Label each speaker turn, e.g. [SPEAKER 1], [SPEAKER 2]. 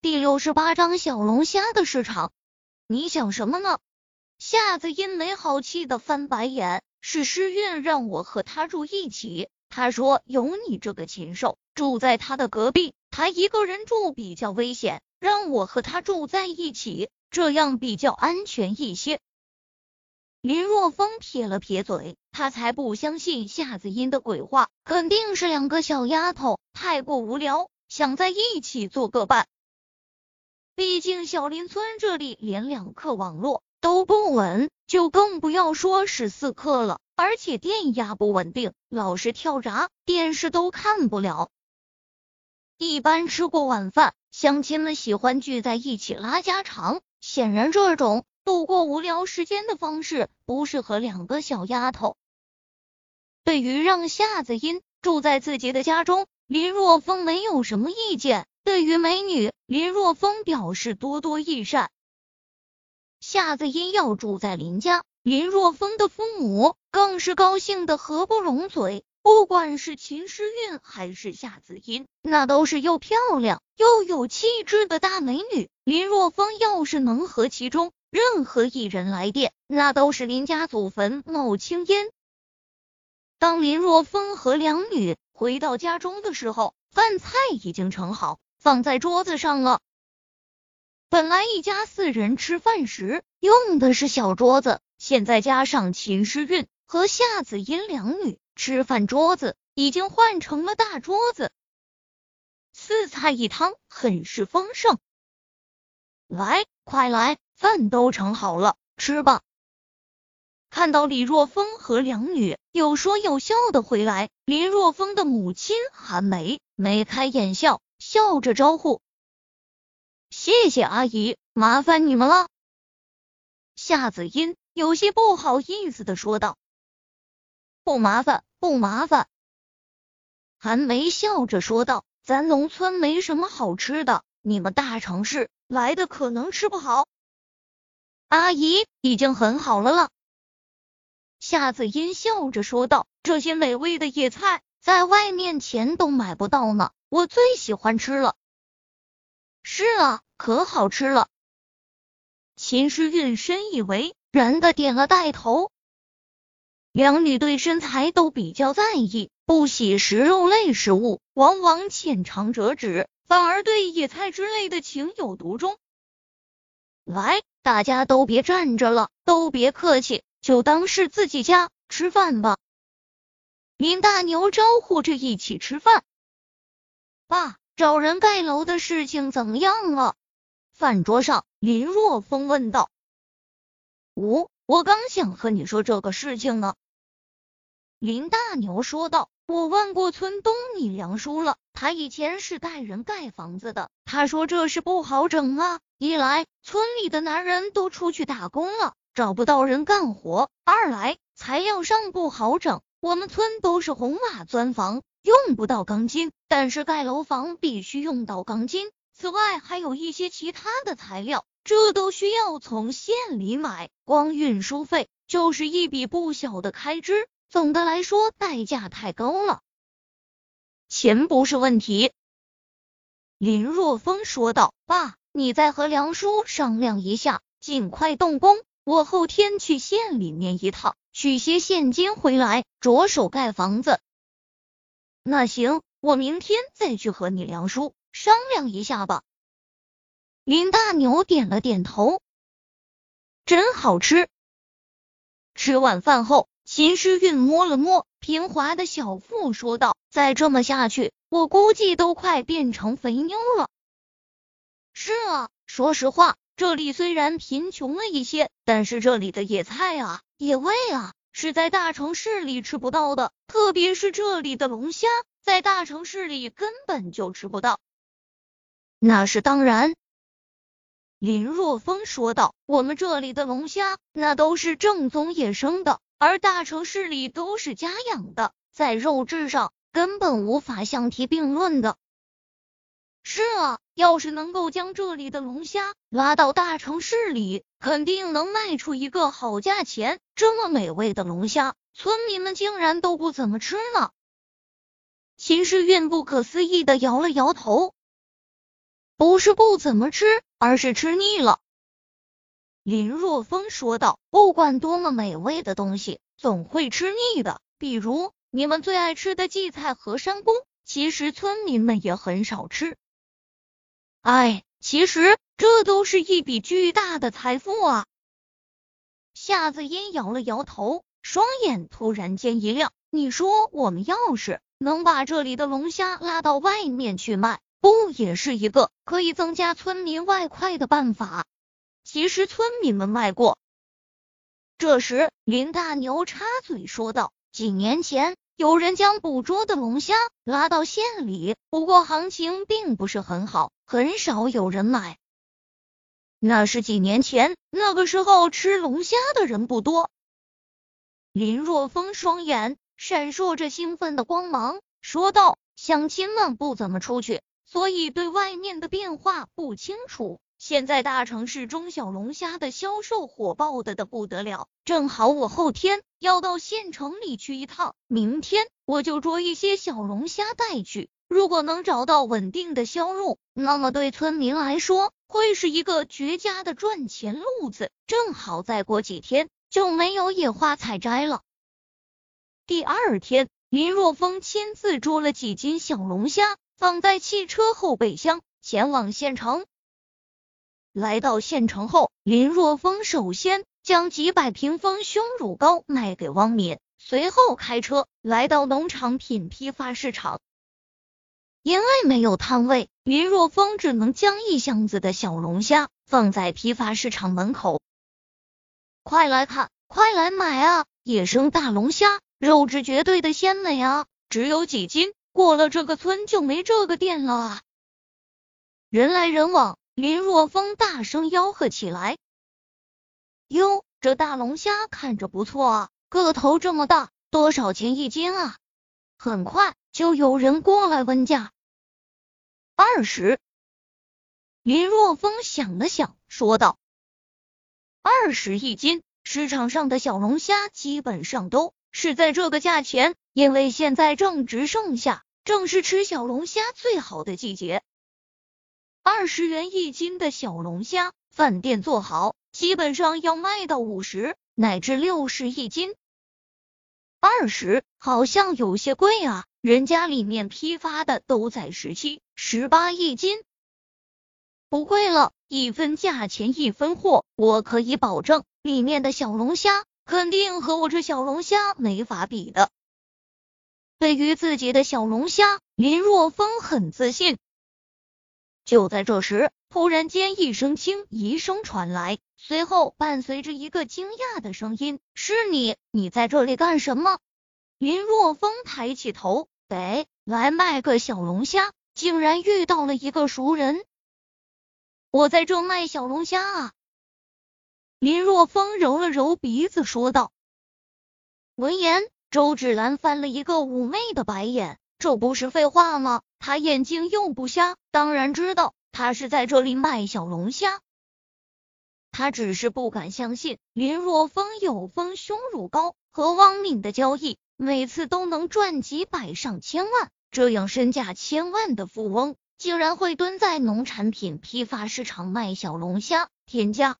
[SPEAKER 1] 第六十八章小龙虾的市场。你想什么呢？夏子音没好气的翻白眼。是诗韵让我和他住一起，他说有你这个禽兽住在他的隔壁，他一个人住比较危险，让我和他住在一起，这样比较安全一些。林若风撇了撇嘴，他才不相信夏子音的鬼话，肯定是两个小丫头太过无聊，想在一起做个伴。毕竟小林村这里连两克网络都不稳，就更不要说十四克了。而且电压不稳定，老是跳闸，电视都看不了。一般吃过晚饭，乡亲们喜欢聚在一起拉家常。显然，这种度过无聊时间的方式不适合两个小丫头。对于让夏子音住在自己的家中，林若风没有什么意见。对于美女，林若风表示多多益善。夏子音要住在林家，林若风的父母更是高兴的合不拢嘴。不管是秦诗韵还是夏子音，那都是又漂亮又有气质的大美女。林若风要是能和其中任何一人来电，那都是林家祖坟冒青烟。当林若风和两女回到家中的时候，饭菜已经盛好。放在桌子上了。本来一家四人吃饭时用的是小桌子，现在加上秦诗韵和夏子音两女，吃饭桌子已经换成了大桌子，四菜一汤，很是丰盛。来，快来，饭都盛好了，吃吧。看到李若风和两女有说有笑的回来，林若风的母亲韩梅眉开眼笑。笑着招呼：“谢谢阿姨，麻烦你们了。”夏子音有些不好意思的说道：“不麻烦，不麻烦。”韩梅笑着说道：“咱农村没什么好吃的，你们大城市来的可能吃不好。”阿姨已经很好了了。夏子音笑着说道：“这些美味的野菜，在外面钱都买不到呢。”我最喜欢吃了，是啊，可好吃了。秦诗韵深以为然的点了带头。两女对身材都比较在意，不喜食肉类食物，往往浅尝辄止，反而对野菜之类的情有独钟。来，大家都别站着了，都别客气，就当是自己家吃饭吧。林大牛招呼着一起吃饭。爸，找人盖楼的事情怎么样了？饭桌上，林若风问道。我我刚想和你说这个事情呢。林大牛说道。我问过村东你梁叔了，他以前是带人盖房子的，他说这事不好整啊。一来村里的男人都出去打工了，找不到人干活；二来材料上不好整，我们村都是红瓦砖房。用不到钢筋，但是盖楼房必须用到钢筋。此外，还有一些其他的材料，这都需要从县里买，光运输费就是一笔不小的开支。总的来说，代价太高了。钱不是问题，林若风说道。爸，你再和梁叔商量一下，尽快动工。我后天去县里面一趟，取些现金回来，着手盖房子。那行，我明天再去和你梁叔商量一下吧。林大牛点了点头，真好吃。吃晚饭后，秦诗韵摸了摸平滑的小腹，说道：“再这么下去，我估计都快变成肥妞了。”是啊，说实话，这里虽然贫穷了一些，但是这里的野菜啊，野味啊。是在大城市里吃不到的，特别是这里的龙虾，在大城市里根本就吃不到。那是当然，林若风说道：“我们这里的龙虾那都是正宗野生的，而大城市里都是家养的，在肉质上根本无法相提并论的。”是啊，要是能够将这里的龙虾拉到大城市里，肯定能卖出一个好价钱。这么美味的龙虾，村民们竟然都不怎么吃呢？秦诗韵不可思议的摇了摇头。不是不怎么吃，而是吃腻了。林若风说道：“不管多么美味的东西，总会吃腻的。比如你们最爱吃的荠菜和山菇，其实村民们也很少吃。哎，其实这都是一笔巨大的财富啊！”夏子音摇了摇头，双眼突然间一亮：“你说我们要是能把这里的龙虾拉到外面去卖，不也是一个可以增加村民外快的办法？”其实村民们卖过。这时，林大牛插嘴说道：“几年前，有人将捕捉的龙虾拉到县里，不过行情并不是很好，很少有人买。那是几年前，那个时候吃龙虾的人不多。”林若风双眼闪烁着兴奋的光芒，说道：“乡亲们不怎么出去，所以对外面的变化不清楚。”现在大城市中小龙虾的销售火爆的的不得了，正好我后天要到县城里去一趟，明天我就捉一些小龙虾带去。如果能找到稳定的销路，那么对村民来说会是一个绝佳的赚钱路子。正好再过几天就没有野花采摘了。第二天，林若风亲自捉了几斤小龙虾，放在汽车后备箱，前往县城。来到县城后，林若风首先将几百瓶丰胸乳膏卖给汪敏，随后开车来到农场品批发市场。因为没有摊位，林若风只能将一箱子的小龙虾放在批发市场门口。快来看，快来买啊！野生大龙虾，肉质绝对的鲜美啊！只有几斤，过了这个村就没这个店了啊！人来人往。林若风大声吆喝起来：“哟，这大龙虾看着不错啊，个头这么大，多少钱一斤啊？”很快就有人过来问价：“二十。”林若风想了想，说道：“二十一斤。市场上的小龙虾基本上都是在这个价钱，因为现在正值盛夏，正是吃小龙虾最好的季节。”二十元一斤的小龙虾，饭店做好，基本上要卖到五十乃至六十一斤。二十好像有些贵啊，人家里面批发的都在十七、十八一斤。不贵了，一分价钱一分货，我可以保证，里面的小龙虾肯定和我这小龙虾没法比的。对于自己的小龙虾，林若风很自信。就在这时，突然间一声轻疑声传来，随后伴随着一个惊讶的声音：“是你？你在这里干什么？”林若风抬起头，哎，来卖个小龙虾，竟然遇到了一个熟人。我在这卖小龙虾啊！林若风揉了揉鼻子说道。闻言，周芷兰翻了一个妩媚的白眼。这不是废话吗？他眼睛又不瞎，当然知道他是在这里卖小龙虾。他只是不敢相信林若风有丰胸乳膏和汪敏的交易，每次都能赚几百上千万，这样身价千万的富翁，竟然会蹲在农产品批发市场卖小龙虾。天价！